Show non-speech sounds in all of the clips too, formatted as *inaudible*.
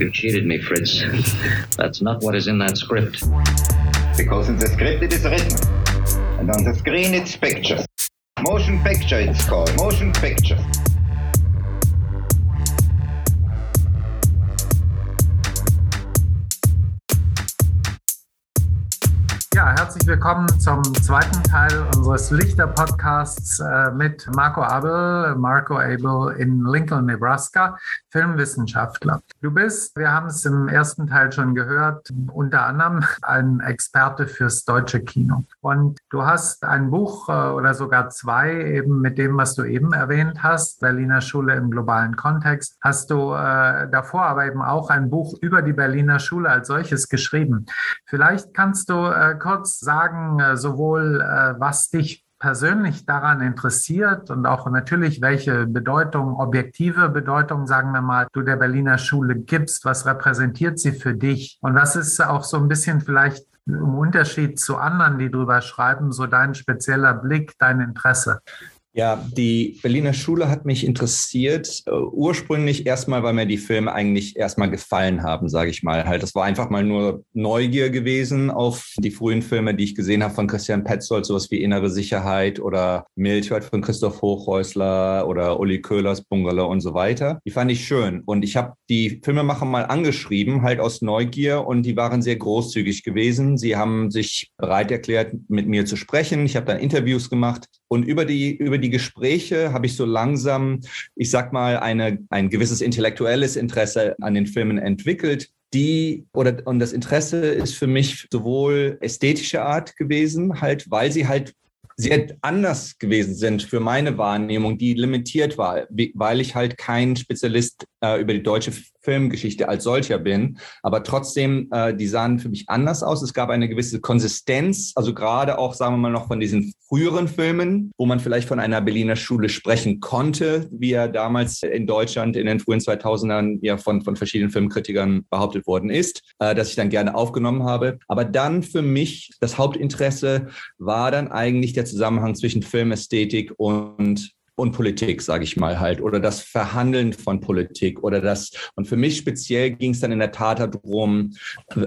You cheated me, Fritz. That's not what is in that script. Because in the script it is written. And on the screen it's pictures. Motion picture it's called. Motion picture. Ja, herzlich willkommen zum zweiten Teil unseres Lichter-Podcasts äh, mit Marco Abel, Marco Abel in Lincoln, Nebraska, Filmwissenschaftler. Du bist, wir haben es im ersten Teil schon gehört, unter anderem ein Experte fürs deutsche Kino. Und du hast ein Buch äh, oder sogar zwei eben mit dem, was du eben erwähnt hast, Berliner Schule im globalen Kontext, hast du äh, davor aber eben auch ein Buch über die Berliner Schule als solches geschrieben. Vielleicht kannst du äh, kurz sagen, äh, sowohl äh, was dich persönlich daran interessiert und auch natürlich, welche Bedeutung, objektive Bedeutung, sagen wir mal, du der Berliner Schule gibst, was repräsentiert sie für dich und was ist auch so ein bisschen vielleicht im Unterschied zu anderen, die drüber schreiben, so dein spezieller Blick, dein Interesse? Ja, die Berliner Schule hat mich interessiert. Uh, ursprünglich erstmal, weil mir die Filme eigentlich erstmal gefallen haben, sage ich mal. Halt, das war einfach mal nur Neugier gewesen auf die frühen Filme, die ich gesehen habe von Christian Petzold, sowas wie Innere Sicherheit oder Milchwert von Christoph Hochhäusler oder Uli Köhlers Bungalow und so weiter. Die fand ich schön. Und ich habe die Filmemacher mal angeschrieben, halt aus Neugier, und die waren sehr großzügig gewesen. Sie haben sich bereit erklärt, mit mir zu sprechen. Ich habe dann Interviews gemacht und über die, über die Gespräche habe ich so langsam, ich sag mal, eine, ein gewisses intellektuelles Interesse an den Filmen entwickelt. Die oder und das Interesse ist für mich sowohl ästhetische Art gewesen, halt, weil sie halt sehr anders gewesen sind für meine Wahrnehmung, die limitiert war, weil ich halt kein Spezialist äh, über die deutsche Filmgeschichte als solcher bin. Aber trotzdem, äh, die sahen für mich anders aus. Es gab eine gewisse Konsistenz, also gerade auch, sagen wir mal, noch von diesen früheren Filmen, wo man vielleicht von einer Berliner Schule sprechen konnte, wie er damals in Deutschland in den frühen 2000ern ja von, von verschiedenen Filmkritikern behauptet worden ist, äh, dass ich dann gerne aufgenommen habe. Aber dann für mich das Hauptinteresse war dann eigentlich der Zusammenhang zwischen Filmästhetik und und Politik, sage ich mal halt, oder das Verhandeln von Politik oder das. Und für mich speziell ging es dann in der Tat darum,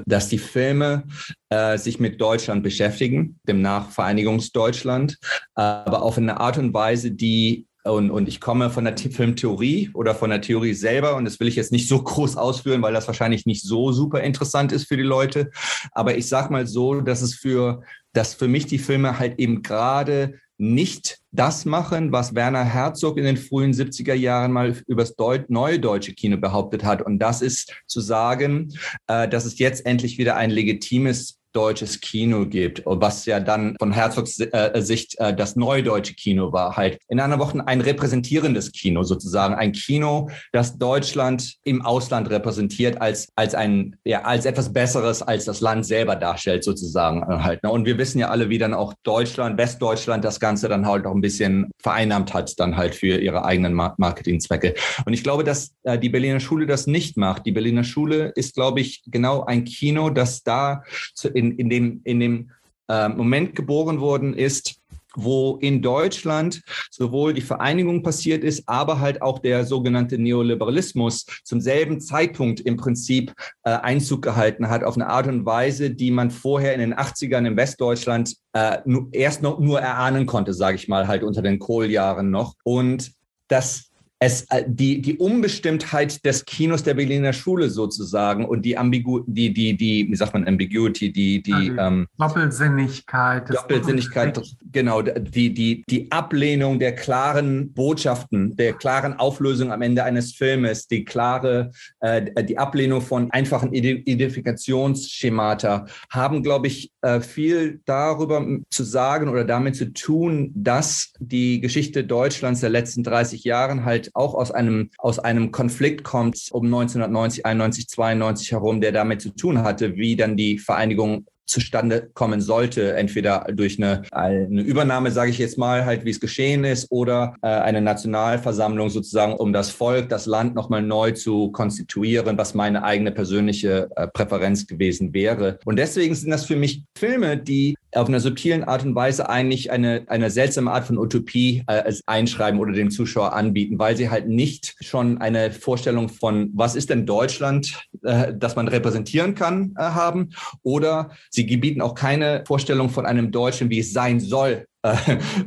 dass die Filme äh, sich mit Deutschland beschäftigen, dem Nachvereinigungsdeutschland, aber auf eine Art und Weise, die und, und ich komme von der Filmtheorie oder von der Theorie selber und das will ich jetzt nicht so groß ausführen, weil das wahrscheinlich nicht so super interessant ist für die Leute. Aber ich sage mal so, dass es für, dass für mich die Filme halt eben gerade nicht das machen, was Werner Herzog in den frühen 70er Jahren mal über das neue deutsche Kino behauptet hat. Und das ist zu sagen, äh, dass es jetzt endlich wieder ein legitimes deutsches Kino gibt, was ja dann von Herzogs äh, Sicht äh, das neue deutsche Kino war, halt in einer Woche ein repräsentierendes Kino sozusagen, ein Kino, das Deutschland im Ausland repräsentiert als als ein ja als etwas Besseres als das Land selber darstellt sozusagen äh, halt. Ne? Und wir wissen ja alle, wie dann auch Deutschland, Westdeutschland das Ganze dann halt auch ein bisschen vereinnahmt hat dann halt für ihre eigenen Marketingzwecke. Und ich glaube, dass äh, die Berliner Schule das nicht macht. Die Berliner Schule ist, glaube ich, genau ein Kino, das da zu, in, in dem, in dem äh, Moment geboren worden ist, wo in Deutschland sowohl die Vereinigung passiert ist, aber halt auch der sogenannte Neoliberalismus zum selben Zeitpunkt im Prinzip äh, Einzug gehalten hat auf eine Art und Weise, die man vorher in den 80ern in Westdeutschland äh, nur, erst noch nur erahnen konnte, sage ich mal, halt unter den Kohljahren noch. Und das es, äh, die, die Unbestimmtheit des Kinos der Berliner Schule sozusagen und die Ambigu, die, die, die, wie sagt man, Ambiguity, die, die, also ähm, Doppelsinnigkeit. Doppelsinnigkeit, genau, die, die, die Ablehnung der klaren Botschaften, der klaren Auflösung am Ende eines Filmes, die klare, äh, die Ablehnung von einfachen Identifikationsschemata haben, glaube ich, äh, viel darüber zu sagen oder damit zu tun, dass die Geschichte Deutschlands der letzten 30 Jahren halt auch aus einem, aus einem Konflikt kommt um 1990, 91, 92 herum, der damit zu tun hatte, wie dann die Vereinigung zustande kommen sollte, entweder durch eine, eine Übernahme, sage ich jetzt mal, halt wie es geschehen ist, oder äh, eine Nationalversammlung sozusagen, um das Volk, das Land nochmal neu zu konstituieren, was meine eigene persönliche äh, Präferenz gewesen wäre. Und deswegen sind das für mich Filme, die auf einer subtilen Art und Weise eigentlich eine, eine seltsame Art von Utopie äh, einschreiben oder dem Zuschauer anbieten, weil sie halt nicht schon eine Vorstellung von, was ist denn Deutschland, äh, das man repräsentieren kann, äh, haben, oder sie bieten auch keine Vorstellung von einem Deutschen, wie es sein soll, äh,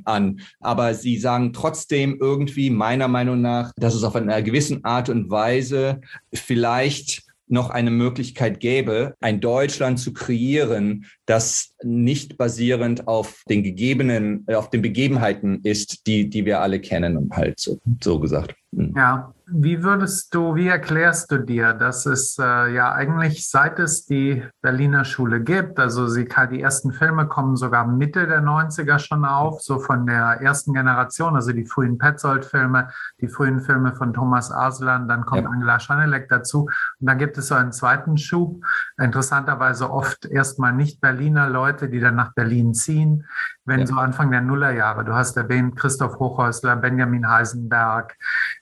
an. Aber sie sagen trotzdem irgendwie meiner Meinung nach, dass es auf eine gewisse Art und Weise vielleicht noch eine Möglichkeit gäbe, ein Deutschland zu kreieren, das nicht basierend auf den gegebenen, äh, auf den Begebenheiten ist, die, die wir alle kennen, halt so, so gesagt. Mhm. Ja, wie würdest du, wie erklärst du dir, dass es äh, ja eigentlich seit es die Berliner Schule gibt, also sie, die ersten Filme kommen sogar Mitte der 90er schon auf, so von der ersten Generation, also die frühen Petzold-Filme, die frühen Filme von Thomas Aslan, dann kommt ja. Angela Schanelek dazu und dann gibt es so einen zweiten Schub, interessanterweise oft erstmal nicht Berliner Leute, die dann nach Berlin ziehen, wenn ja. so Anfang der Nullerjahre, du hast erwähnt, Christoph Hochhäusler, Benjamin Heisenberg,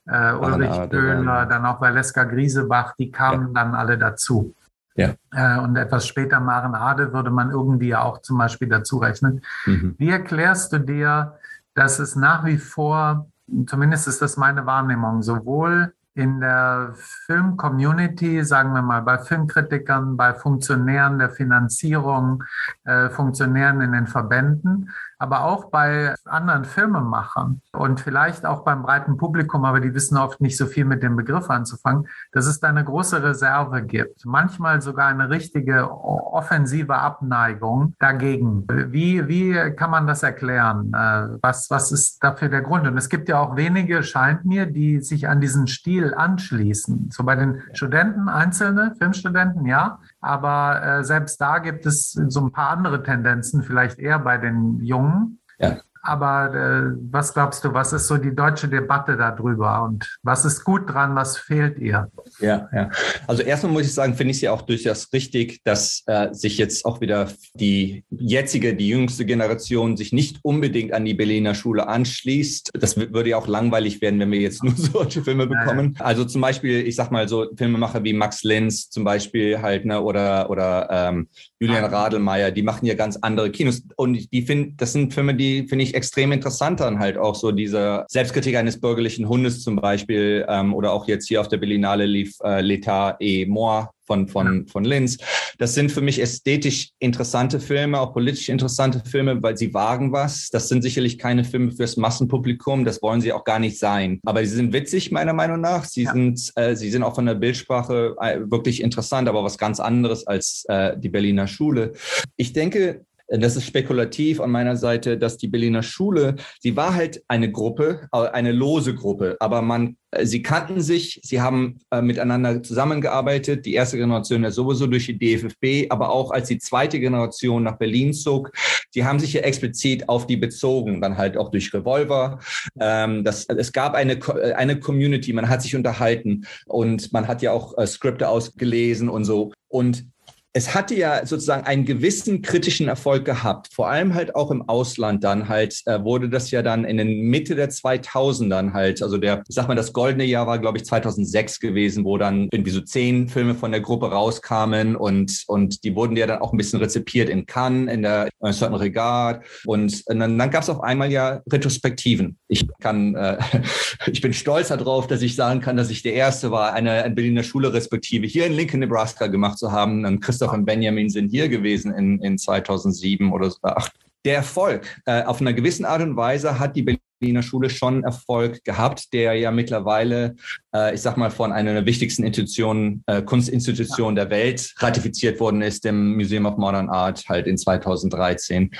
äh, Ulrich Köhler, dann auch Valeska Griesebach, die kamen ja. dann alle dazu. Ja. Äh, und etwas später Maren Ade würde man irgendwie ja auch zum Beispiel dazu rechnen. Mhm. Wie erklärst du dir, dass es nach wie vor, zumindest ist das meine Wahrnehmung, sowohl in der Film-Community, sagen wir mal, bei Filmkritikern, bei Funktionären der Finanzierung, äh, Funktionären in den Verbänden, aber auch bei anderen Filmemachern und vielleicht auch beim breiten Publikum, aber die wissen oft nicht so viel mit dem Begriff anzufangen, dass es da eine große Reserve gibt. Manchmal sogar eine richtige offensive Abneigung dagegen. Wie, wie kann man das erklären? Äh, was, was ist dafür der Grund? Und es gibt ja auch wenige, scheint mir, die sich an diesen Stil anschließen. So bei den Studenten, einzelne Filmstudenten, ja. Aber äh, selbst da gibt es so ein paar andere Tendenzen, vielleicht eher bei den Jungen ja. Aber äh, was glaubst du, was ist so die deutsche Debatte darüber und was ist gut dran, was fehlt ihr? Ja, ja. Also erstmal muss ich sagen, finde ich es ja auch durchaus richtig, dass äh, sich jetzt auch wieder die jetzige, die jüngste Generation sich nicht unbedingt an die Berliner Schule anschließt. Das würde ja auch langweilig werden, wenn wir jetzt nur *laughs* solche Filme bekommen. Ja, Also zum Beispiel, ich sag mal so Filmemacher wie Max Lenz zum Beispiel halt, ne, oder, oder ähm, Julian Radelmeier, die machen ja ganz andere Kinos. Und die finden, das sind Filme, die finde ich extrem interessant dann halt auch so diese Selbstkritik eines bürgerlichen Hundes zum Beispiel ähm, oder auch jetzt hier auf der Berlinale lief äh, L'État et moi von, von, von Linz. Das sind für mich ästhetisch interessante Filme, auch politisch interessante Filme, weil sie wagen was. Das sind sicherlich keine Filme fürs Massenpublikum, das wollen sie auch gar nicht sein. Aber sie sind witzig, meiner Meinung nach. Sie, ja. sind, äh, sie sind auch von der Bildsprache äh, wirklich interessant, aber was ganz anderes als äh, die Berliner Schule. Ich denke, das ist spekulativ an meiner Seite, dass die Berliner Schule, sie war halt eine Gruppe, äh, eine lose Gruppe, aber man, äh, sie kannten sich, sie haben äh, miteinander zusammengearbeitet, die erste Generation ja sowieso durch die DFFB, aber auch als die zweite Generation nach Berlin zog, die haben sich ja explizit auf die bezogen, dann halt auch durch Revolver. Ähm, das, es gab eine, eine Community, man hat sich unterhalten und man hat ja auch äh, Skripte ausgelesen und so. Und es hatte ja sozusagen einen gewissen kritischen Erfolg gehabt, vor allem halt auch im Ausland dann halt, äh, wurde das ja dann in den Mitte der 2000ern halt, also der, sag mal, das goldene Jahr war, glaube ich, 2006 gewesen, wo dann irgendwie so zehn Filme von der Gruppe rauskamen und, und die wurden ja dann auch ein bisschen rezipiert in Cannes, in der in Certain Regard und, und dann, dann gab es auf einmal ja Retrospektiven. Ich kann, äh, *laughs* ich bin stolz darauf, dass ich sagen kann, dass ich der Erste war, eine, eine Berliner Schule Respektive hier in Lincoln, Nebraska gemacht zu haben. Dann und Benjamin sind hier gewesen in, in 2007 oder 2008. Der Erfolg, äh, auf einer gewissen Art und Weise hat die Berliner Schule schon Erfolg gehabt, der ja mittlerweile, äh, ich sag mal, von einer der wichtigsten Institutionen, äh, Kunstinstitutionen der Welt ratifiziert worden ist, dem Museum of Modern Art halt in 2013.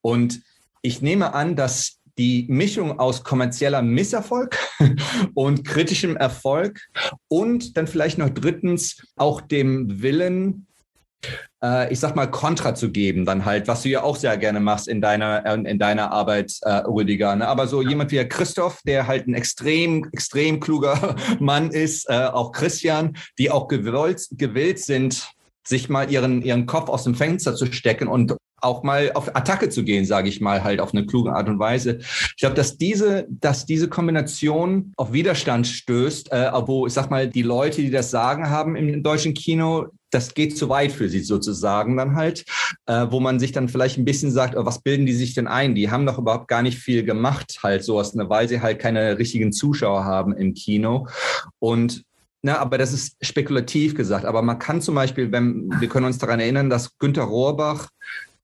Und ich nehme an, dass die Mischung aus kommerzieller Misserfolg *laughs* und kritischem Erfolg und dann vielleicht noch drittens auch dem Willen, äh, ich sag mal, Kontra zu geben, dann halt, was du ja auch sehr gerne machst in deiner, in deiner Arbeit, äh, Rüdiger. Ne? Aber so jemand wie Christoph, der halt ein extrem, extrem kluger *laughs* Mann ist, äh, auch Christian, die auch gewollt, gewillt sind, sich mal ihren, ihren Kopf aus dem Fenster zu stecken und auch mal auf Attacke zu gehen, sage ich mal, halt auf eine kluge Art und Weise. Ich glaube, dass diese, dass diese Kombination auf Widerstand stößt, äh, wo ich sag mal, die Leute, die das Sagen haben im deutschen Kino, das geht zu weit für sie sozusagen dann halt, äh, wo man sich dann vielleicht ein bisschen sagt, oh, was bilden die sich denn ein? Die haben doch überhaupt gar nicht viel gemacht, halt sowas, ne, weil sie halt keine richtigen Zuschauer haben im Kino. Und na, aber das ist spekulativ gesagt. Aber man kann zum Beispiel, wenn wir können uns daran erinnern, dass Günter Rohrbach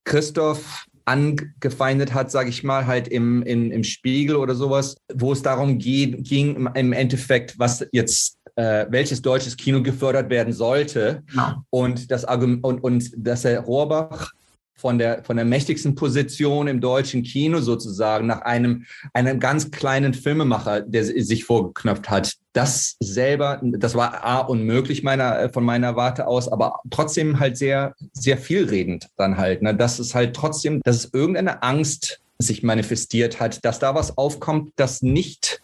Christoph angefeindet hat, sage ich mal, halt im, in, im Spiegel oder sowas, wo es darum ging, ging im Endeffekt, was jetzt äh, welches deutsches Kino gefördert werden sollte. Ja. Und das Argument und, und dass Herr Rohrbach von der, von der mächtigsten Position im deutschen Kino sozusagen nach einem, einem ganz kleinen Filmemacher, der sich vorgeknöpft hat. Das selber, das war A, unmöglich meiner, äh, von meiner Warte aus, aber trotzdem halt sehr, sehr vielredend dann halt. Ne? Dass es halt trotzdem, dass es irgendeine Angst sich manifestiert hat, dass da was aufkommt, das nicht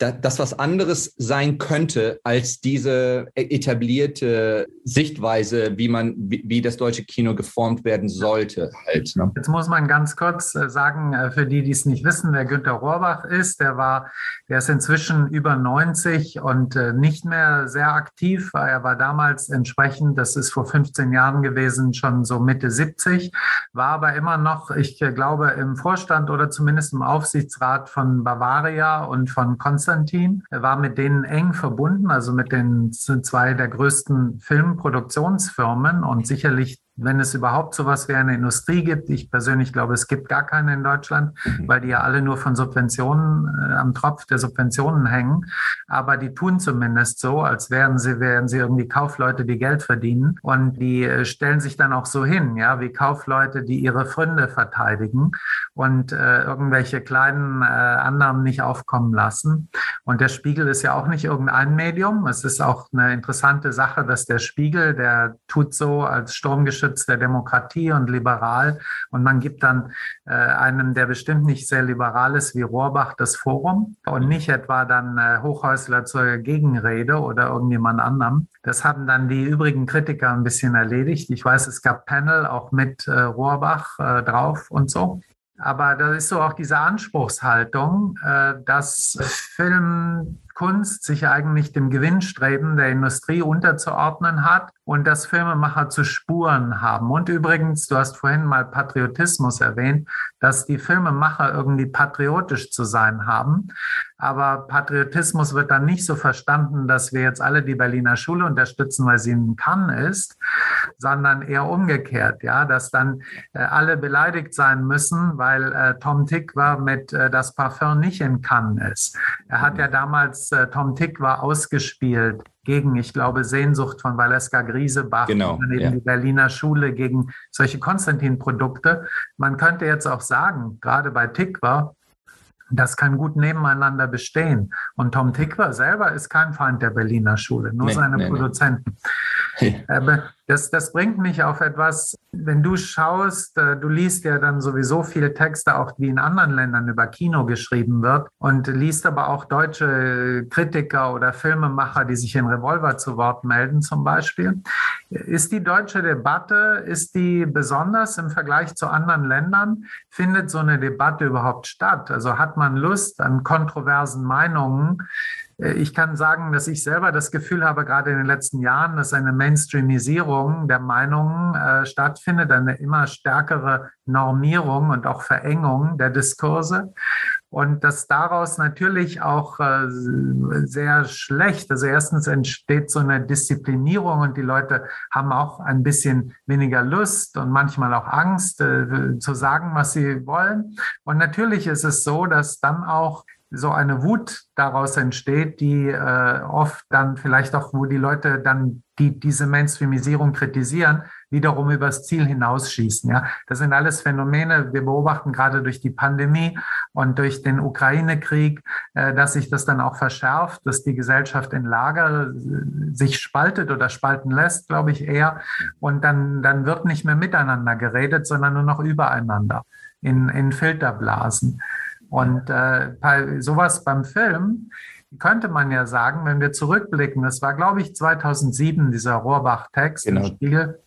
das was anderes sein könnte als diese etablierte Sichtweise, wie man, wie, das deutsche Kino geformt werden sollte. Halt, ne? Jetzt muss man ganz kurz äh, sagen, äh, für die, die es nicht wissen, wer Günter Rohrbach ist, der war, der ist inzwischen über 90 und äh, nicht mehr sehr aktiv. Er war damals entsprechend, das ist vor 15 Jahren gewesen, schon so Mitte 70, war aber immer noch, ich glaube, im Vorstand oder zumindest im Aufsichtsrat von Bavaria und von Konstantin Konstantin. Er war mit denen eng verbunden, also mit den zwei der größten Filmproduktionsfirmen und sicherlich wenn es überhaupt sowas wie eine Industrie gibt. Ich persönlich glaube, es gibt gar keine in Deutschland, mhm. weil die ja alle nur von Subventionen äh, am Tropf der Subventionen hängen. Aber die tun zumindest so, als wären sie, wären sie irgendwie Kaufleute, die Geld verdienen. Und die äh, stellen sich dann auch so hin, ja, wie Kaufleute, die ihre Fründe verteidigen und äh, irgendwelche kleinen äh, Annahmen nicht aufkommen lassen. Und der Spiegel ist ja auch nicht irgendein Medium. Es ist auch eine interessante Sache, dass der Spiegel, der tut so als Sturmgeschütz Schutz der Demokratie und liberal. Und man gibt dann äh, einem, der bestimmt nicht sehr liberal ist, wie Rohrbach, das Forum und nicht etwa dann äh, Hochhäusler zur Gegenrede oder irgendjemand anderem. Das haben dann die übrigen Kritiker ein bisschen erledigt. Ich weiß, es gab Panel auch mit äh, Rohrbach äh, drauf und so. Aber da ist so auch diese Anspruchshaltung, äh, dass Filmkunst sich eigentlich dem Gewinnstreben der Industrie unterzuordnen hat und dass Filmemacher zu Spuren haben. Und übrigens, du hast vorhin mal Patriotismus erwähnt, dass die Filmemacher irgendwie patriotisch zu sein haben. Aber Patriotismus wird dann nicht so verstanden, dass wir jetzt alle die Berliner Schule unterstützen, weil sie in Cannes ist, sondern eher umgekehrt, ja, dass dann äh, alle beleidigt sein müssen, weil äh, Tom Tick war mit äh, das Parfum nicht in Cannes ist. Er hat ja damals, äh, Tom Tick war ausgespielt gegen, ich glaube, Sehnsucht von Valeska Griesebach, genau, und ja. die Berliner Schule gegen solche Konstantin-Produkte. Man könnte jetzt auch sagen, gerade bei Tikva, das kann gut nebeneinander bestehen. Und Tom Tikva selber ist kein Feind der Berliner Schule, nur nee, seine nee, Produzenten. Nee. *laughs* Aber das, das bringt mich auf etwas, wenn du schaust, äh, du liest ja dann sowieso viele Texte, auch wie in anderen Ländern über Kino geschrieben wird und liest aber auch deutsche Kritiker oder Filmemacher, die sich in Revolver zu Wort melden zum Beispiel. Ist die deutsche Debatte, ist die besonders im Vergleich zu anderen Ländern? Findet so eine Debatte überhaupt statt? Also hat man Lust an kontroversen Meinungen? Äh, ich kann sagen, dass ich selber das Gefühl habe, gerade in den letzten Jahren, dass eine Mainstreamisierung der Meinungen äh, stattfindet, eine immer stärkere Normierung und auch Verengung der Diskurse. Und dass daraus natürlich auch äh, sehr schlecht, also erstens entsteht so eine Disziplinierung und die Leute haben auch ein bisschen weniger Lust und manchmal auch Angst äh, zu sagen, was sie wollen. Und natürlich ist es so, dass dann auch so eine Wut daraus entsteht, die äh, oft dann vielleicht auch, wo die Leute dann die diese Mainstreamisierung kritisieren, wiederum übers Ziel hinausschießen. Ja, das sind alles Phänomene. Wir beobachten gerade durch die Pandemie und durch den Ukraine-Krieg, äh, dass sich das dann auch verschärft, dass die Gesellschaft in Lager äh, sich spaltet oder spalten lässt, glaube ich eher. Und dann dann wird nicht mehr miteinander geredet, sondern nur noch übereinander in in Filterblasen. Und äh, bei sowas beim Film könnte man ja sagen, wenn wir zurückblicken, das war, glaube ich, 2007, dieser Rohrbach-Text genau. im Spiegel.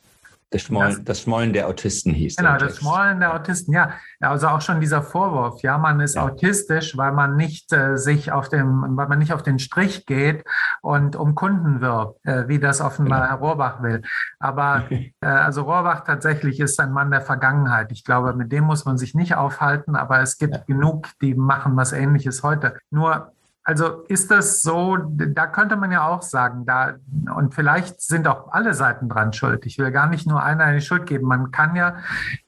Das Schmollen, das, das Schmollen der Autisten hieß. Genau, das Schmollen der Autisten, ja. Also auch schon dieser Vorwurf, ja, man ist ja. autistisch, weil man nicht äh, sich auf dem, weil man nicht auf den Strich geht und um Kunden wirbt, äh, wie das offenbar genau. Herr Rohrbach will. Aber *laughs* äh, also Rohrbach tatsächlich ist ein Mann der Vergangenheit. Ich glaube, mit dem muss man sich nicht aufhalten, aber es gibt ja. genug, die machen was ähnliches heute. Nur also ist das so, da könnte man ja auch sagen, da, und vielleicht sind auch alle Seiten dran schuld. Ich will gar nicht nur einer eine Schuld geben. Man kann ja,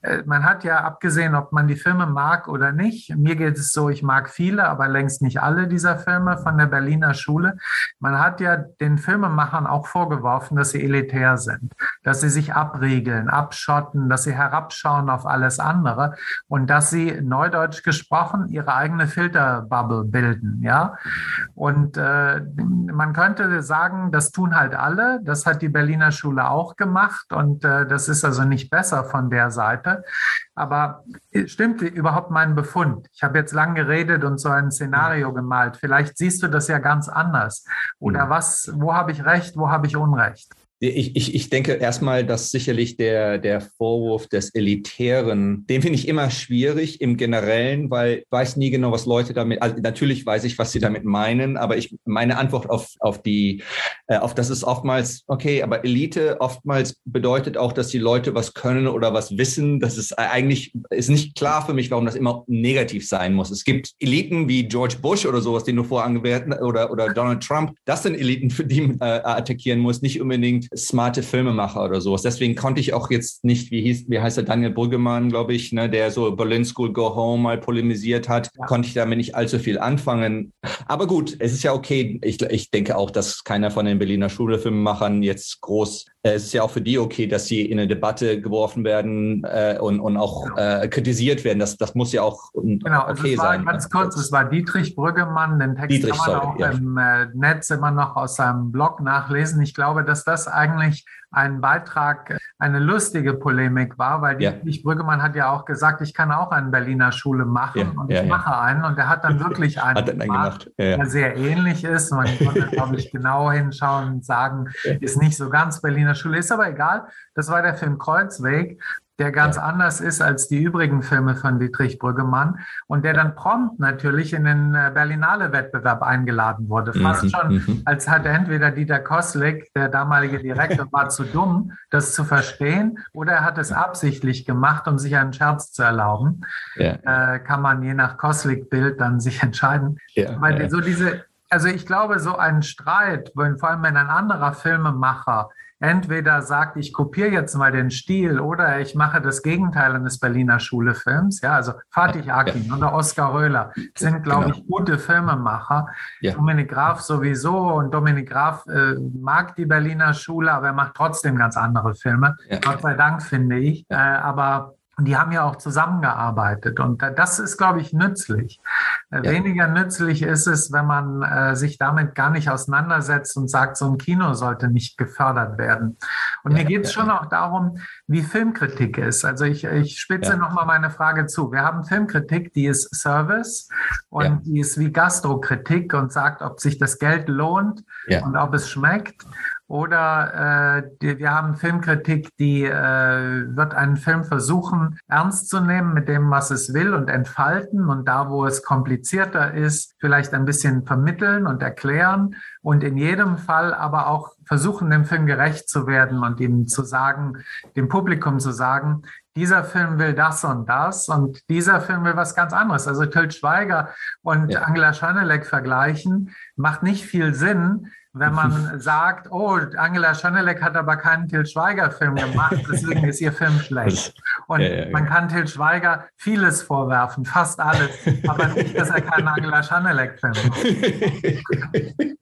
äh, man hat ja abgesehen, ob man die Filme mag oder nicht. Mir geht es so, ich mag viele, aber längst nicht alle dieser Filme von der Berliner Schule. Man hat ja den Filmemachern auch vorgeworfen, dass sie elitär sind, dass sie sich abriegeln, abschotten, dass sie herabschauen auf alles andere und dass sie, neudeutsch gesprochen, ihre eigene Filterbubble bilden, ja. Und äh, man könnte sagen, das tun halt alle. Das hat die Berliner Schule auch gemacht und äh, das ist also nicht besser von der Seite. Aber stimmt überhaupt mein Befund? Ich habe jetzt lang geredet und so ein Szenario gemalt. Vielleicht siehst du das ja ganz anders. Oder was, wo habe ich recht, wo habe ich Unrecht? Ich, ich, ich denke erstmal, dass sicherlich der, der Vorwurf des Elitären, den finde ich immer schwierig im Generellen, weil ich weiß nie genau, was Leute damit, also natürlich weiß ich, was sie damit meinen, aber ich, meine Antwort auf, auf die, äh, auf das ist oftmals, okay, aber Elite oftmals bedeutet auch, dass die Leute was können oder was wissen. Das ist eigentlich, ist nicht klar für mich, warum das immer negativ sein muss. Es gibt Eliten wie George Bush oder sowas, den du vorher angewählt oder, oder Donald Trump. Das sind Eliten, für die man äh, attackieren muss, nicht unbedingt smarte Filmemacher oder sowas. Deswegen konnte ich auch jetzt nicht, wie hieß, wie heißt der Daniel Brüggemann, glaube ich, ne, der so Berlin School Go Home mal polemisiert hat, ja. konnte ich damit nicht allzu viel anfangen. Aber gut, es ist ja okay. Ich, ich denke auch, dass keiner von den Berliner Schulefilmemachern jetzt groß es ist ja auch für die okay, dass sie in eine Debatte geworfen werden äh, und, und auch äh, kritisiert werden. Das, das muss ja auch genau, also okay also sein. Ne? Ganz kurz, es war Dietrich Brüggemann. Den Text Dietrich, kann man sorry, auch ja. im äh, Netz immer noch aus seinem Blog nachlesen. Ich glaube, dass das eigentlich ein Beitrag, eine lustige Polemik war, weil ja. Dietrich Brüggemann hat ja auch gesagt, ich kann auch eine Berliner Schule machen ja, und ich ja, mache einen und er hat dann wirklich *laughs* einen, hat gemacht, gemacht. der sehr ähnlich ist. Man konnte, *laughs* glaube ich, genau hinschauen und sagen, ist nicht so ganz Berliner Schule, ist aber egal. Das war der Film Kreuzweg der ganz ja. anders ist als die übrigen Filme von Dietrich Brüggemann und der dann prompt natürlich in den äh, Berlinale-Wettbewerb eingeladen wurde. Fast mhm. schon, mhm. als hatte entweder Dieter Koslik, der damalige Direktor, war zu dumm, das zu verstehen, oder er hat es absichtlich gemacht, um sich einen Scherz zu erlauben. Ja. Äh, kann man je nach Koslik-Bild dann sich entscheiden. Ja, Weil so diese, also ich glaube, so ein Streit, wenn, vor allem wenn ein anderer Filmemacher entweder sagt, ich kopiere jetzt mal den Stil oder ich mache das Gegenteil eines Berliner Schulefilms. Ja, also Fatih Akin ja. oder Oskar Röhler sind, glaube genau. ich, gute Filmemacher. Ja. Dominik Graf sowieso und Dominik Graf äh, mag die Berliner Schule, aber er macht trotzdem ganz andere Filme. Ja. Gott sei Dank, finde ich. Äh, aber und die haben ja auch zusammengearbeitet. Und das ist, glaube ich, nützlich. Äh, ja. Weniger nützlich ist es, wenn man äh, sich damit gar nicht auseinandersetzt und sagt, so ein Kino sollte nicht gefördert werden. Und ja, mir geht es ja, schon auch darum, wie Filmkritik ist. Also ich, ich spitze ja. nochmal meine Frage zu. Wir haben Filmkritik, die ist Service und die ist wie Gastrokritik und sagt, ob sich das Geld lohnt und ob es schmeckt. Oder äh, die, wir haben Filmkritik, die äh, wird einen Film versuchen ernst zu nehmen mit dem, was es will und entfalten und da, wo es komplizierter ist, vielleicht ein bisschen vermitteln und erklären und in jedem Fall aber auch versuchen, dem Film gerecht zu werden und ihm zu sagen, dem Publikum zu sagen, dieser Film will das und das und dieser Film will was ganz anderes. Also Till Schweiger und ja. Angela Schanelek vergleichen macht nicht viel Sinn, wenn man *laughs* sagt, oh, Angela Schanelek hat aber keinen Til Schweiger-Film gemacht, deswegen ist ihr Film schlecht. *laughs* Und ja, ja, man kann Til Schweiger vieles vorwerfen, fast alles, aber nicht, dass er keinen Angela Schanelek-Film macht. *laughs*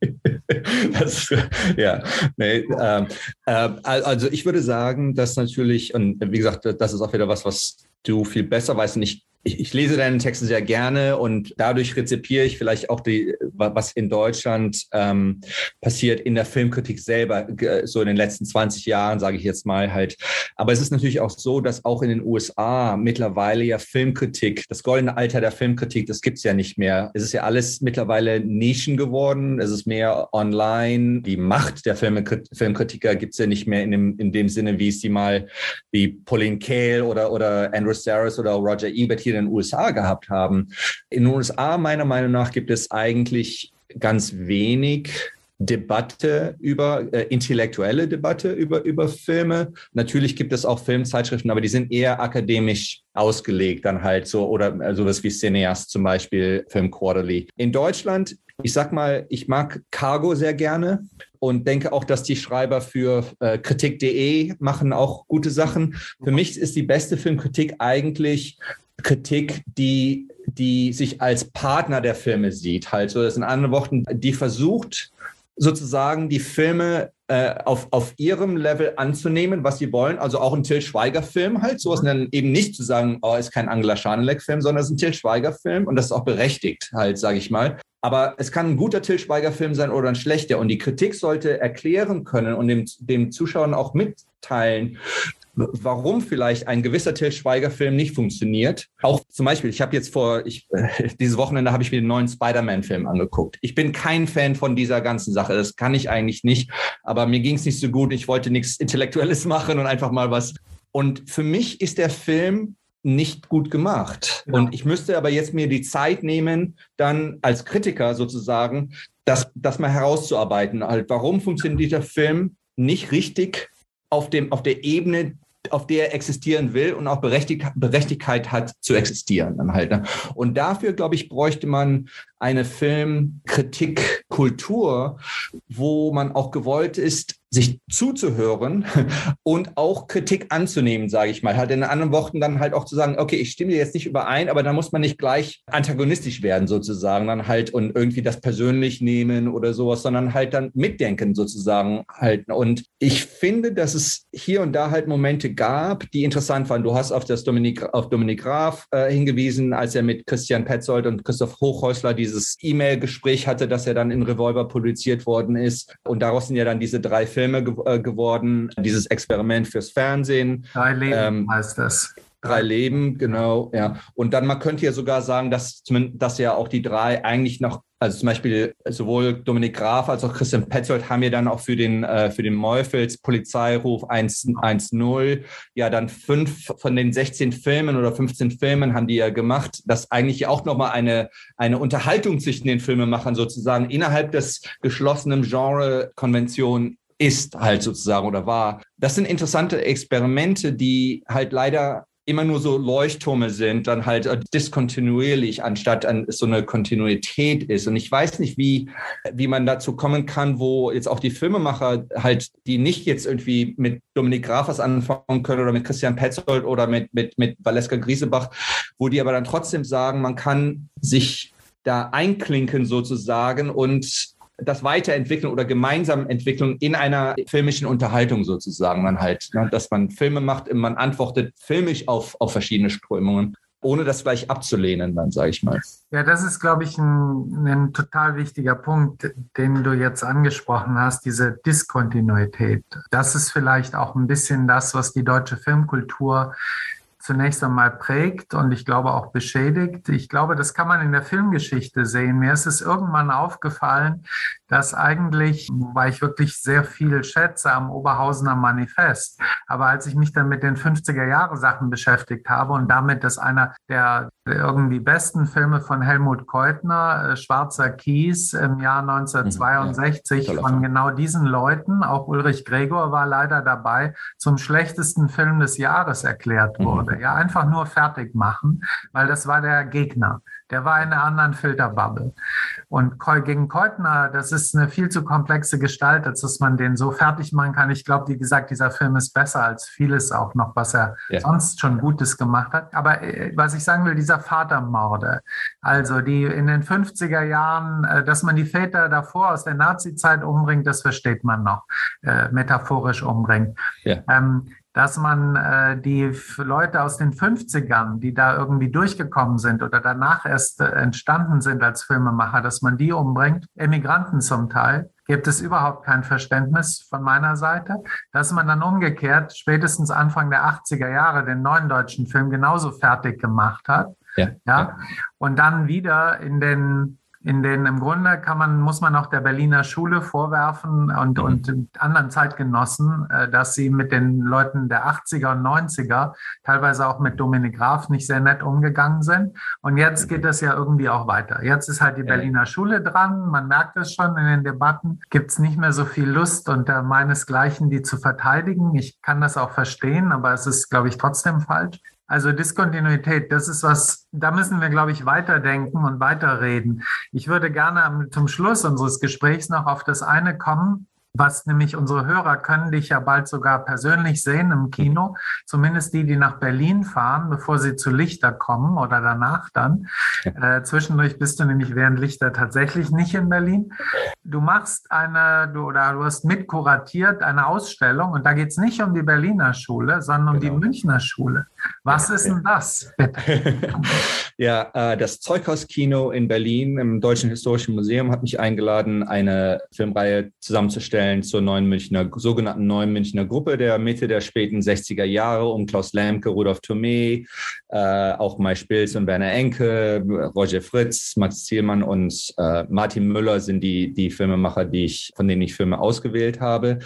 Das, ja, nee, äh, äh, also ich würde sagen, dass natürlich, und wie gesagt, das ist auch wieder was, was du viel besser weißt. Und ich ich, ich, lese deine Texte sehr gerne und dadurch rezipiere ich vielleicht auch die, was in Deutschland ähm, passiert in der Filmkritik selber, so in den letzten 20 Jahren, sage ich jetzt mal halt. Aber es ist natürlich auch so, dass auch in den USA mittlerweile ja Filmkritik, das goldene Alter der Filmkritik, das gibt's ja nicht mehr. Es ist ja alles mittlerweile Nischen geworden. Es ist mehr online. Die Macht der Filmkritiker gibt's ja nicht mehr in dem, in dem Sinne, wie es die mal wie Pauline Kael oder, oder Andrew Saris oder Roger Ebert hier in den USA gehabt haben. In den USA, meiner Meinung nach, gibt es eigentlich ganz wenig Debatte über, äh, intellektuelle Debatte über, über Filme. Natürlich gibt es auch Filmzeitschriften, aber die sind eher akademisch ausgelegt dann halt so oder äh, sowas wie Cineast zum Beispiel, Film Quarterly. In Deutschland, ich sag mal, ich mag Cargo sehr gerne und denke auch, dass die Schreiber für äh, Kritik.de machen auch gute Sachen. Für mich ist die beste Filmkritik eigentlich Kritik, die, die sich als Partner der Filme sieht. Halt so, das in anderen Worten, die versucht, sozusagen die Filme äh, auf, auf ihrem Level anzunehmen, was sie wollen. Also auch ein Till Schweiger-Film halt, sowas und dann eben nicht zu sagen, oh, ist kein Angela Schanelek-Film, sondern es ist ein Till Schweiger-Film und das ist auch berechtigt halt, sage ich mal. Aber es kann ein guter Till Schweiger-Film sein oder ein schlechter. Und die Kritik sollte erklären können und dem, dem Zuschauern auch mitteilen, warum vielleicht ein gewisser Till Schweiger-Film nicht funktioniert. Auch zum Beispiel, ich habe jetzt vor, ich, äh, *laughs* dieses Wochenende habe ich mir den neuen Spider-Man-Film angeguckt. Ich bin kein Fan von dieser ganzen Sache. Das kann ich eigentlich nicht. Aber mir ging es nicht so gut. Ich wollte nichts Intellektuelles *laughs* machen und einfach mal was. Und für mich ist der Film nicht gut gemacht. Ja. Und ich müsste aber jetzt mir die Zeit nehmen, dann als Kritiker sozusagen, das, das mal herauszuarbeiten. Halt, warum funktioniert dieser Film nicht richtig auf, dem, auf der Ebene auf der er existieren will und auch Berechtig Berechtigkeit hat zu existieren dann halt. Ne? Und dafür, glaube ich, bräuchte man eine Filmkritikkultur, wo man auch gewollt ist, sich zuzuhören *laughs* und auch Kritik anzunehmen, sage ich mal. Halt in anderen Worten dann halt auch zu sagen, okay, ich stimme dir jetzt nicht überein, aber da muss man nicht gleich antagonistisch werden sozusagen, dann halt und irgendwie das persönlich nehmen oder sowas, sondern halt dann mitdenken sozusagen halt. Und ich finde, dass es hier und da halt Momente gab, die interessant waren. Du hast auf das Dominik, auf Dominik Graf äh, hingewiesen, als er mit Christian Petzold und Christoph Hochhäusler dieses E-Mail-Gespräch hatte, dass er dann in Revolver publiziert worden ist. Und daraus sind ja dann diese drei Filme Filme ge äh, geworden. Dieses Experiment fürs Fernsehen. Drei Leben ähm, heißt das. Drei Leben, genau, ja. Und dann, man könnte ja sogar sagen, dass, dass ja auch die drei eigentlich noch, also zum Beispiel sowohl Dominik Graf als auch Christian Petzold haben ja dann auch für den, äh, für den Meufels Polizeiruf 1.0 ja dann fünf von den 16 Filmen oder 15 Filmen haben die ja gemacht, das eigentlich auch nochmal eine, eine Unterhaltung zwischen den Filmemachern sozusagen innerhalb des geschlossenen Genre-Konvention ist halt sozusagen oder war. Das sind interessante Experimente, die halt leider immer nur so Leuchttürme sind, dann halt äh, diskontinuierlich, anstatt an so eine Kontinuität ist. Und ich weiß nicht, wie, wie man dazu kommen kann, wo jetzt auch die Filmemacher halt, die nicht jetzt irgendwie mit Dominik Grafers anfangen können oder mit Christian Petzold oder mit, mit, mit Valeska Griesebach, wo die aber dann trotzdem sagen, man kann sich da einklinken sozusagen und das Weiterentwickeln oder gemeinsam entwickeln in einer filmischen Unterhaltung sozusagen dann halt, ne? dass man Filme macht, man antwortet filmisch auf, auf verschiedene Strömungen ohne das gleich abzulehnen, dann sage ich mal. Ja, das ist, glaube ich, ein, ein, total wichtiger Punkt, den du jetzt angesprochen hast, diese Diskontinuität. Das ist vielleicht auch ein bisschen das, was die deutsche Filmkultur zunächst einmal prägt und ich glaube auch beschädigt. Ich glaube, das kann man in der Filmgeschichte sehen. Mir ist es irgendwann aufgefallen, dass eigentlich, wobei ich wirklich sehr viel schätze am Oberhausener Manifest, aber als ich mich dann mit den 50er Jahre Sachen beschäftigt habe und damit, dass einer der irgendwie besten Filme von Helmut Keutner, äh, Schwarzer Kies im Jahr 1962 mhm, ja, von genau diesen Leuten, auch Ulrich Gregor war leider dabei, zum schlechtesten Film des Jahres erklärt mhm. wurde. Ja, einfach nur fertig machen, weil das war der Gegner. Der war in einer anderen Filterbubble. Und gegen Keutner, das ist eine viel zu komplexe Gestalt, als dass man den so fertig machen kann. Ich glaube, wie gesagt, dieser Film ist besser als vieles auch noch, was er ja. sonst schon Gutes gemacht hat. Aber äh, was ich sagen will, dieser Vatermorde, also die in den 50er Jahren, äh, dass man die Väter davor aus der Nazi-Zeit umbringt, das versteht man noch, äh, metaphorisch umbringt. Ja. Ähm, dass man äh, die Leute aus den 50ern, die da irgendwie durchgekommen sind oder danach erst äh, entstanden sind als Filmemacher, dass man die umbringt, Emigranten zum Teil, gibt es überhaupt kein Verständnis von meiner Seite, dass man dann umgekehrt spätestens Anfang der 80er Jahre den neuen deutschen Film genauso fertig gemacht hat. Ja, ja. Und dann wieder in den in den im Grunde kann man, muss man auch der Berliner Schule vorwerfen und, mhm. und anderen Zeitgenossen, äh, dass sie mit den Leuten der 80er und 90er, teilweise auch mit Dominik Graf, nicht sehr nett umgegangen sind. Und jetzt geht das ja irgendwie auch weiter. Jetzt ist halt die Berliner Schule dran. Man merkt es schon in den Debatten. Gibt es nicht mehr so viel Lust unter meinesgleichen, die zu verteidigen. Ich kann das auch verstehen, aber es ist, glaube ich, trotzdem falsch. Also Diskontinuität, das ist was, da müssen wir, glaube ich, weiterdenken und weiterreden. Ich würde gerne zum Schluss unseres Gesprächs noch auf das eine kommen, was nämlich unsere Hörer können dich ja bald sogar persönlich sehen im Kino, zumindest die, die nach Berlin fahren, bevor sie zu Lichter kommen oder danach dann. Äh, zwischendurch bist du nämlich während Lichter tatsächlich nicht in Berlin. Du machst eine, du, oder du hast mitkuratiert eine Ausstellung und da geht es nicht um die Berliner Schule, sondern um genau. die Münchner Schule. Was ist denn das? *laughs* ja, äh, das Zeughauskino in Berlin im Deutschen Historischen Museum hat mich eingeladen, eine Filmreihe zusammenzustellen Stellen zur neuen Münchner, sogenannten neuen Münchner Gruppe der Mitte der späten 60er Jahre um Klaus Lemke, Rudolf Thomé, äh, auch Mai Spilz und Werner Enke, Roger Fritz, Max Zielmann und äh, Martin Müller sind die, die Filmemacher, die ich, von denen ich Filme ausgewählt habe.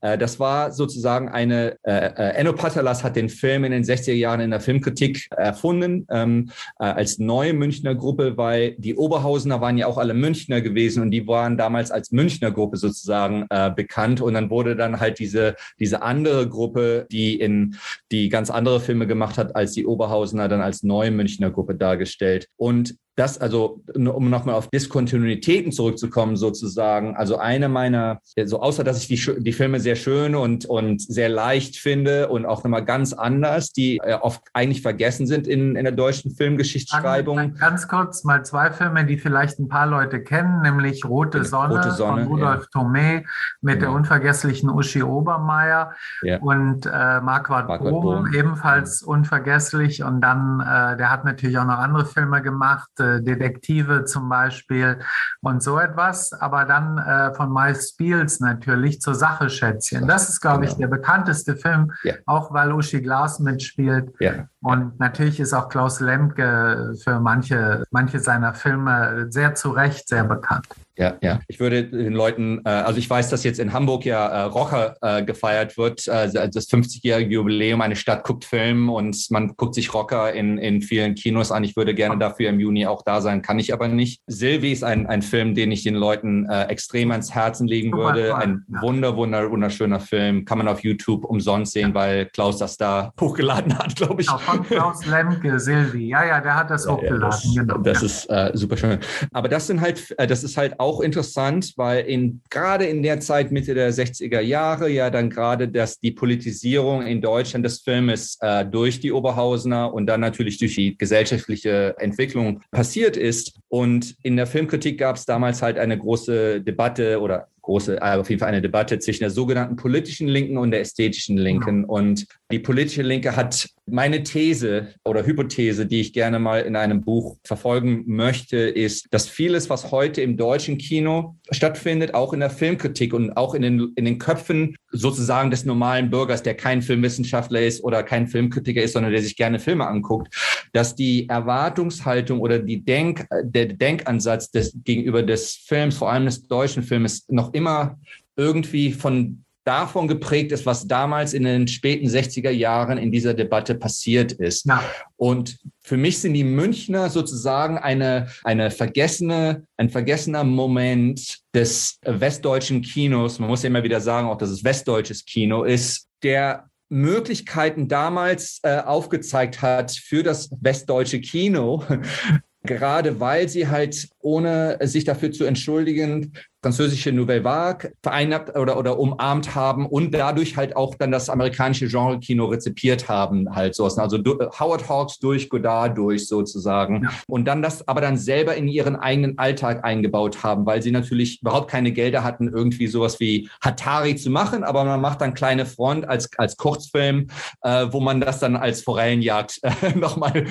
Das war sozusagen eine, Enno Patalas hat den Film in den 60er Jahren in der Filmkritik erfunden ähm, äh, als neue Münchner Gruppe, weil die Oberhausener waren ja auch alle Münchner gewesen und die waren damals als Münchner Gruppe sozusagen äh, bekannt. Und dann wurde dann halt diese, diese andere Gruppe, die in die ganz andere Filme gemacht hat als die Oberhausener, dann als neue Münchner Gruppe dargestellt. Und das, also um nochmal auf Diskontinuitäten zurückzukommen, sozusagen, also eine meiner, so außer dass ich die, die Filme sehr schön und, und sehr leicht finde und auch nochmal ganz anders, die äh, oft eigentlich vergessen sind in, in der deutschen Filmgeschichtsschreibung. Ganz kurz mal zwei Filme, die vielleicht ein paar Leute kennen, nämlich Rote Sonne, Rote Sonne von Rudolf ja. Thomé mit genau. der unvergesslichen Uschi Obermeier ja. und äh, Marquardt Bohm, ebenfalls unvergesslich. Und dann, äh, der hat natürlich auch noch andere Filme gemacht, äh, Detektive zum Beispiel und so etwas. Aber dann äh, von Miles Spiels natürlich zur Sache Schätzchen. Das ist, glaube genau. ich, der bekannteste Film, ja. auch weil Uschi Glas mitspielt. Ja. Und natürlich ist auch Klaus Lemke für manche, manche seiner Filme sehr zu Recht sehr bekannt. Ja, ja. Ich würde den Leuten, äh, also ich weiß, dass jetzt in Hamburg ja äh, Rocker äh, gefeiert wird, äh, das 50-jährige Jubiläum, eine Stadt guckt Film und man guckt sich Rocker in, in vielen Kinos an. Ich würde gerne dafür im Juni auch da sein, kann ich aber nicht. Sylvie ist ein, ein Film, den ich den Leuten äh, extrem ans Herzen legen würde. Ein wunder, wunder, wunderschöner Film. Kann man auf YouTube umsonst sehen, weil Klaus das da hochgeladen hat, glaube ich. Genau, von Klaus Lemke, Sylvie. Ja, ja, der hat das ja, hochgeladen. Ja, das, genau. das ist äh, super schön. Aber das sind halt, das ist halt auch auch interessant, weil in, gerade in der Zeit Mitte der 60er Jahre ja dann gerade dass die Politisierung in Deutschland des Filmes äh, durch die Oberhausener und dann natürlich durch die gesellschaftliche Entwicklung passiert ist. Und in der Filmkritik gab es damals halt eine große Debatte oder große, äh, auf jeden Fall eine Debatte zwischen der sogenannten politischen Linken und der ästhetischen Linken. Und die politische Linke hat meine These oder Hypothese, die ich gerne mal in einem Buch verfolgen möchte, ist, dass vieles, was heute im deutschen Kino stattfindet, auch in der Filmkritik und auch in den, in den Köpfen sozusagen des normalen Bürgers, der kein Filmwissenschaftler ist oder kein Filmkritiker ist, sondern der sich gerne Filme anguckt, dass die Erwartungshaltung oder die Denk, der Denkansatz des, gegenüber des Films, vor allem des deutschen Films, noch immer irgendwie von davon geprägt ist, was damals in den späten 60er Jahren in dieser Debatte passiert ist. Ja. Und für mich sind die Münchner sozusagen eine, eine vergessene, ein vergessener Moment des westdeutschen Kinos. Man muss ja immer wieder sagen, auch dass es westdeutsches Kino ist, der Möglichkeiten damals äh, aufgezeigt hat für das westdeutsche Kino, *laughs* gerade weil sie halt ohne sich dafür zu entschuldigen französische Nouvelle Vague vereinnahmt oder, oder umarmt haben und dadurch halt auch dann das amerikanische Genre-Kino rezipiert haben, halt so. Also Howard Hawks durch, Godard durch sozusagen. Ja. Und dann das aber dann selber in ihren eigenen Alltag eingebaut haben, weil sie natürlich überhaupt keine Gelder hatten, irgendwie sowas wie Hatari zu machen, aber man macht dann kleine Front als, als Kurzfilm, äh, wo man das dann als Forellenjagd äh, *laughs* nochmal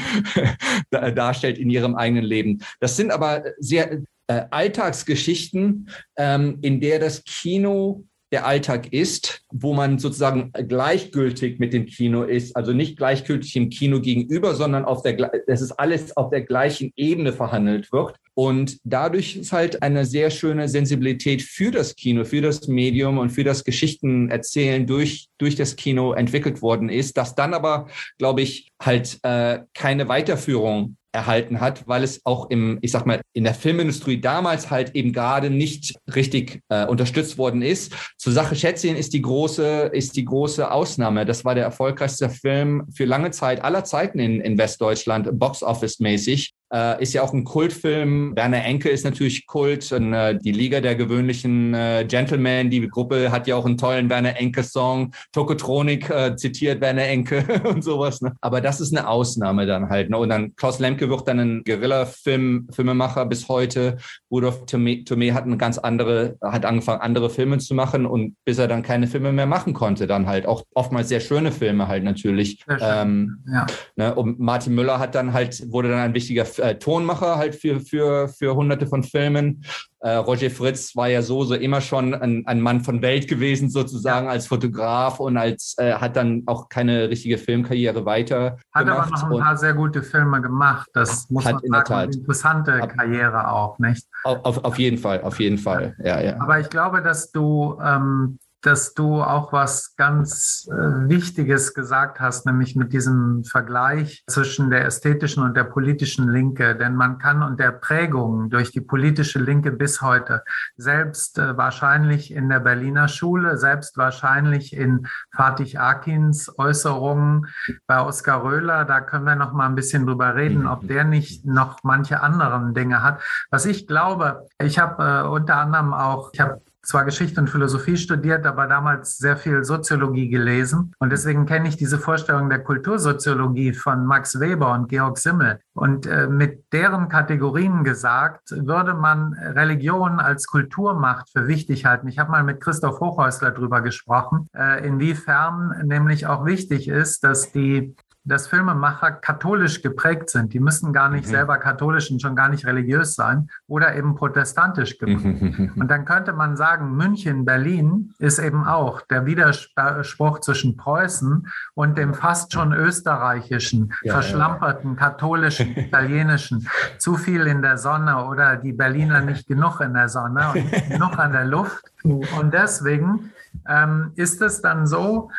*laughs* darstellt in ihrem eigenen Leben. Das sind aber sehr äh, Alltagsgeschichten, ähm, in der das Kino der Alltag ist, wo man sozusagen gleichgültig mit dem Kino ist, also nicht gleichgültig im Kino gegenüber, sondern auf der, dass es alles auf der gleichen Ebene verhandelt wird. Und dadurch ist halt eine sehr schöne Sensibilität für das Kino, für das Medium und für das Geschichtenerzählen durch, durch das Kino entwickelt worden ist, das dann aber, glaube ich, halt äh, keine Weiterführung erhalten hat, weil es auch im, ich sag mal, in der Filmindustrie damals halt eben gerade nicht richtig äh, unterstützt worden ist. Zur Sache Schätzchen ist die große, ist die große Ausnahme. Das war der erfolgreichste Film für lange Zeit aller Zeiten in, in Westdeutschland, Box Office mäßig. Äh, ist ja auch ein Kultfilm. Werner Enke ist natürlich Kult. Und, äh, die Liga der gewöhnlichen äh, Gentlemen, die Gruppe hat ja auch einen tollen Werner Enke-Song. Tokotronik äh, zitiert Werner Enke *laughs* und sowas. Ne? Aber das ist eine Ausnahme dann halt. Ne? Und dann Klaus Lemke wird dann ein Guerilla-Film, Filmemacher bis heute. Rudolf Thomé hat eine ganz andere, hat angefangen, andere Filme zu machen und bis er dann keine Filme mehr machen konnte, dann halt auch oftmals sehr schöne Filme halt natürlich. Ähm, ja. ne? Und Martin Müller hat dann halt, wurde dann ein wichtiger äh, Tonmacher halt für, für, für hunderte von Filmen. Äh, Roger Fritz war ja so, so immer schon ein, ein Mann von Welt gewesen, sozusagen als Fotograf und als äh, hat dann auch keine richtige Filmkarriere weiter. Hat gemacht aber noch ein paar sehr gute Filme gemacht. Das muss man sagen, eine interessante Ab, Karriere auch, nicht? Auf, auf jeden Fall, auf jeden Fall, ja, ja. Aber ich glaube, dass du ähm, dass du auch was ganz äh, Wichtiges gesagt hast, nämlich mit diesem Vergleich zwischen der ästhetischen und der politischen Linke. Denn man kann und der Prägung durch die politische Linke bis heute, selbst äh, wahrscheinlich in der Berliner Schule, selbst wahrscheinlich in Fatih Akins Äußerungen bei Oskar Röhler, da können wir noch mal ein bisschen drüber reden, ob der nicht noch manche anderen Dinge hat. Was ich glaube, ich habe äh, unter anderem auch, ich habe zwar Geschichte und Philosophie studiert, aber damals sehr viel Soziologie gelesen. Und deswegen kenne ich diese Vorstellung der Kultursoziologie von Max Weber und Georg Simmel. Und äh, mit deren Kategorien gesagt, würde man Religion als Kulturmacht für wichtig halten. Ich habe mal mit Christoph Hochhäusler darüber gesprochen, äh, inwiefern nämlich auch wichtig ist, dass die dass Filmemacher katholisch geprägt sind. Die müssen gar nicht mhm. selber katholisch und schon gar nicht religiös sein oder eben protestantisch geprägt. *laughs* und dann könnte man sagen, München, Berlin ist eben auch der Widerspruch zwischen Preußen und dem fast schon österreichischen, ja, verschlamperten, katholischen, *laughs* italienischen. Zu viel in der Sonne oder die Berliner nicht genug in der Sonne und nicht genug an der Luft. *laughs* Und deswegen ähm, ist es dann so,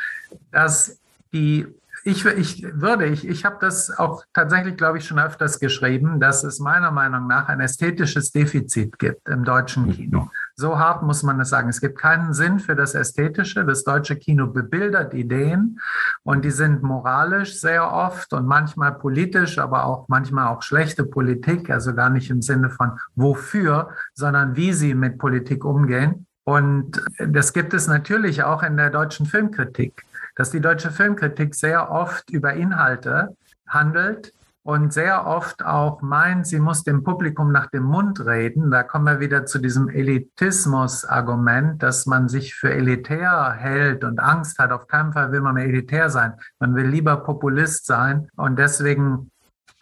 dass die ich, ich würde, ich, ich habe das auch tatsächlich, glaube ich, schon öfters geschrieben, dass es meiner Meinung nach ein ästhetisches Defizit gibt im deutschen mhm. Kino. So hart muss man es sagen. Es gibt keinen Sinn für das Ästhetische. Das deutsche Kino bebildert Ideen und die sind moralisch sehr oft und manchmal politisch, aber auch manchmal auch schlechte Politik, also gar nicht im Sinne von wofür, sondern wie sie mit Politik umgehen. Und das gibt es natürlich auch in der deutschen Filmkritik dass die deutsche Filmkritik sehr oft über Inhalte handelt und sehr oft auch meint, sie muss dem Publikum nach dem Mund reden. Da kommen wir wieder zu diesem Elitismus-Argument, dass man sich für elitär hält und Angst hat. Auf keinen Fall will man mehr elitär sein. Man will lieber Populist sein und deswegen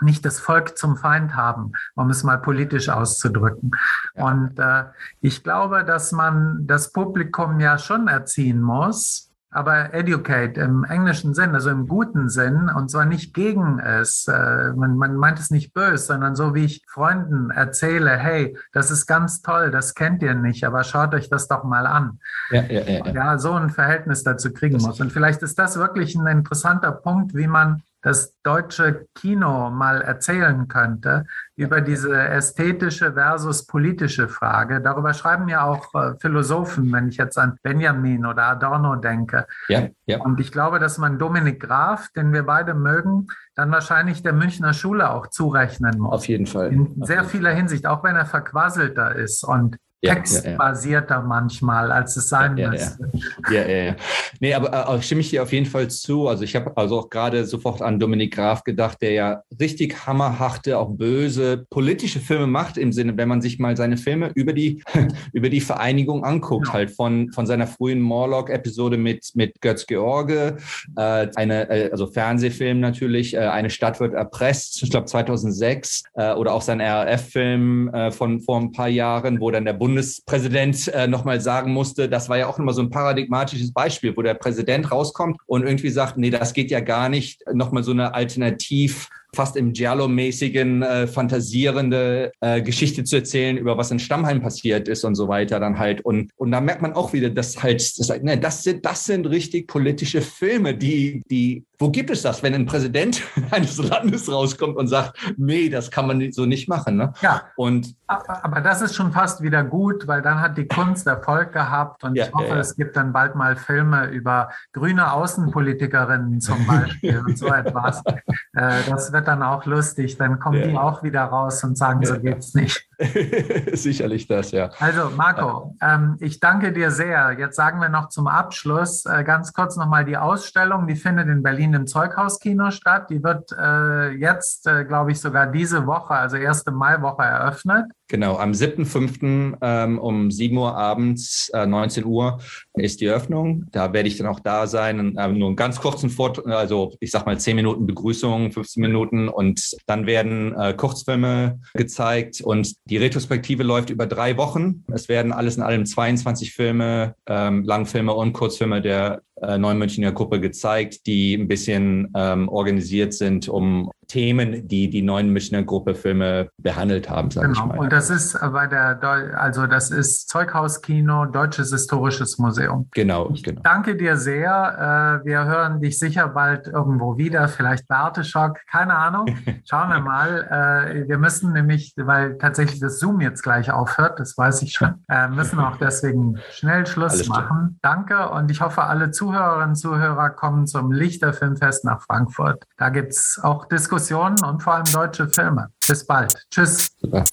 nicht das Volk zum Feind haben, um es mal politisch auszudrücken. Und äh, ich glaube, dass man das Publikum ja schon erziehen muss, aber educate im englischen Sinn, also im guten Sinn, und zwar nicht gegen es. Äh, man, man meint es nicht böse, sondern so wie ich Freunden erzähle, hey, das ist ganz toll, das kennt ihr nicht, aber schaut euch das doch mal an. Ja, ja, ja, ja. ja so ein Verhältnis dazu kriegen das muss. Und vielleicht ist das wirklich ein interessanter Punkt, wie man das deutsche Kino mal erzählen könnte über diese ästhetische versus politische Frage. Darüber schreiben ja auch äh, Philosophen, wenn ich jetzt an Benjamin oder Adorno denke. Ja, ja. Und ich glaube, dass man Dominik Graf, den wir beide mögen, dann wahrscheinlich der Münchner Schule auch zurechnen muss. Auf jeden Fall. In sehr vieler Hinsicht, auch wenn er verquasselter ist und Ja, textbasierter ja, ja. manchmal, als es sein ja, müsste. Ja, ja, ja. Nee, aber äh, stimme ich dir auf jeden Fall zu. Also ich habe also auch gerade sofort an Dominik Graf gedacht, der ja richtig hammerharte, auch böse politische Filme macht, im Sinne, wenn man sich mal seine Filme über die, *laughs* über die Vereinigung anguckt, halt von, von seiner frühen Morlock-Episode mit, mit Götz George, äh, eine, äh, also Fernsehfilm natürlich, äh, eine Stadt wird erpresst, ich glaube 2006, äh, oder auch sein RAF-Film äh, von vor ein paar Jahren, wo dann der Bund Bundespräsident äh, nochmal sagen musste, das war ja auch immer so ein paradigmatisches Beispiel, wo der Präsident rauskommt und irgendwie sagt, nee, das geht ja gar nicht, nochmal so eine Alternativ fast im Giallo-mäßigen, äh, fantasierende äh, Geschichte zu erzählen, über was in Stammheim passiert ist und so weiter dann halt. Und, und da merkt man auch wieder, dass halt, das, ne, das, sind, das sind richtig politische Filme, die, die, wo gibt es das, wenn ein Präsident *laughs* eines Landes rauskommt und sagt, nee, das kann man so nicht machen. Ne? Ja. Und, aber, aber das ist schon fast wieder gut, weil dann hat die Kunst Erfolg gehabt und ja, ich hoffe, ja, ja. es gibt dann bald mal Filme über grüne Außenpolitikerinnen zum *laughs* Beispiel und so etwas. Äh, das wird dann auch lustig. Dann kommen die auch wieder raus und sagen, so geht's nicht. *laughs* Sicherlich das, ja. Also Marco, ähm, ich danke dir sehr. Jetzt sagen wir noch zum Abschluss äh, ganz kurz nochmal die Ausstellung. Die findet in Berlin im Zeughauskino statt. Die wird äh, jetzt, äh, glaube ich, sogar diese Woche, also erste Maiwoche eröffnet. Genau, am 7.5. Ähm, um 7 Uhr abends, äh, 19 Uhr ist die Eröffnung. Da werde ich dann auch da sein. Und, äh, nur einen ganz kurzen Fort, also ich sag mal 10 Minuten Begrüßung, 15 Minuten und dann werden äh, Kurzfilme gezeigt und die Retrospektive läuft über drei Wochen. Es werden alles in allem 22 Filme, ähm, Langfilme und Kurzfilme der äh, Neumünchner Gruppe gezeigt, die ein bisschen ähm, organisiert sind, um Themen, die die neuen Münchner Gruppe Filme behandelt haben, sage genau. ich mal. Und das ist bei der, also das ist Zeughauskino, Deutsches Historisches Museum. Genau, ich genau. Danke dir sehr. Äh, wir hören dich sicher bald irgendwo wieder, vielleicht Barteschock, keine Ahnung. *laughs* Schauen wir mal. Äh, wir müssen nämlich, weil tatsächlich das Zoom jetzt gleich aufhört, das weiß ich schon, äh, müssen auch deswegen schnell Schluss machen. Danke und ich hoffe, alle Zuhörerinnen und Zuhörer kommen zum Lichterfilmfest nach Frankfurt. Da gibt es auch Diskussionen und vor allem deutsche Filme. Bis bald. Tschüss. Super.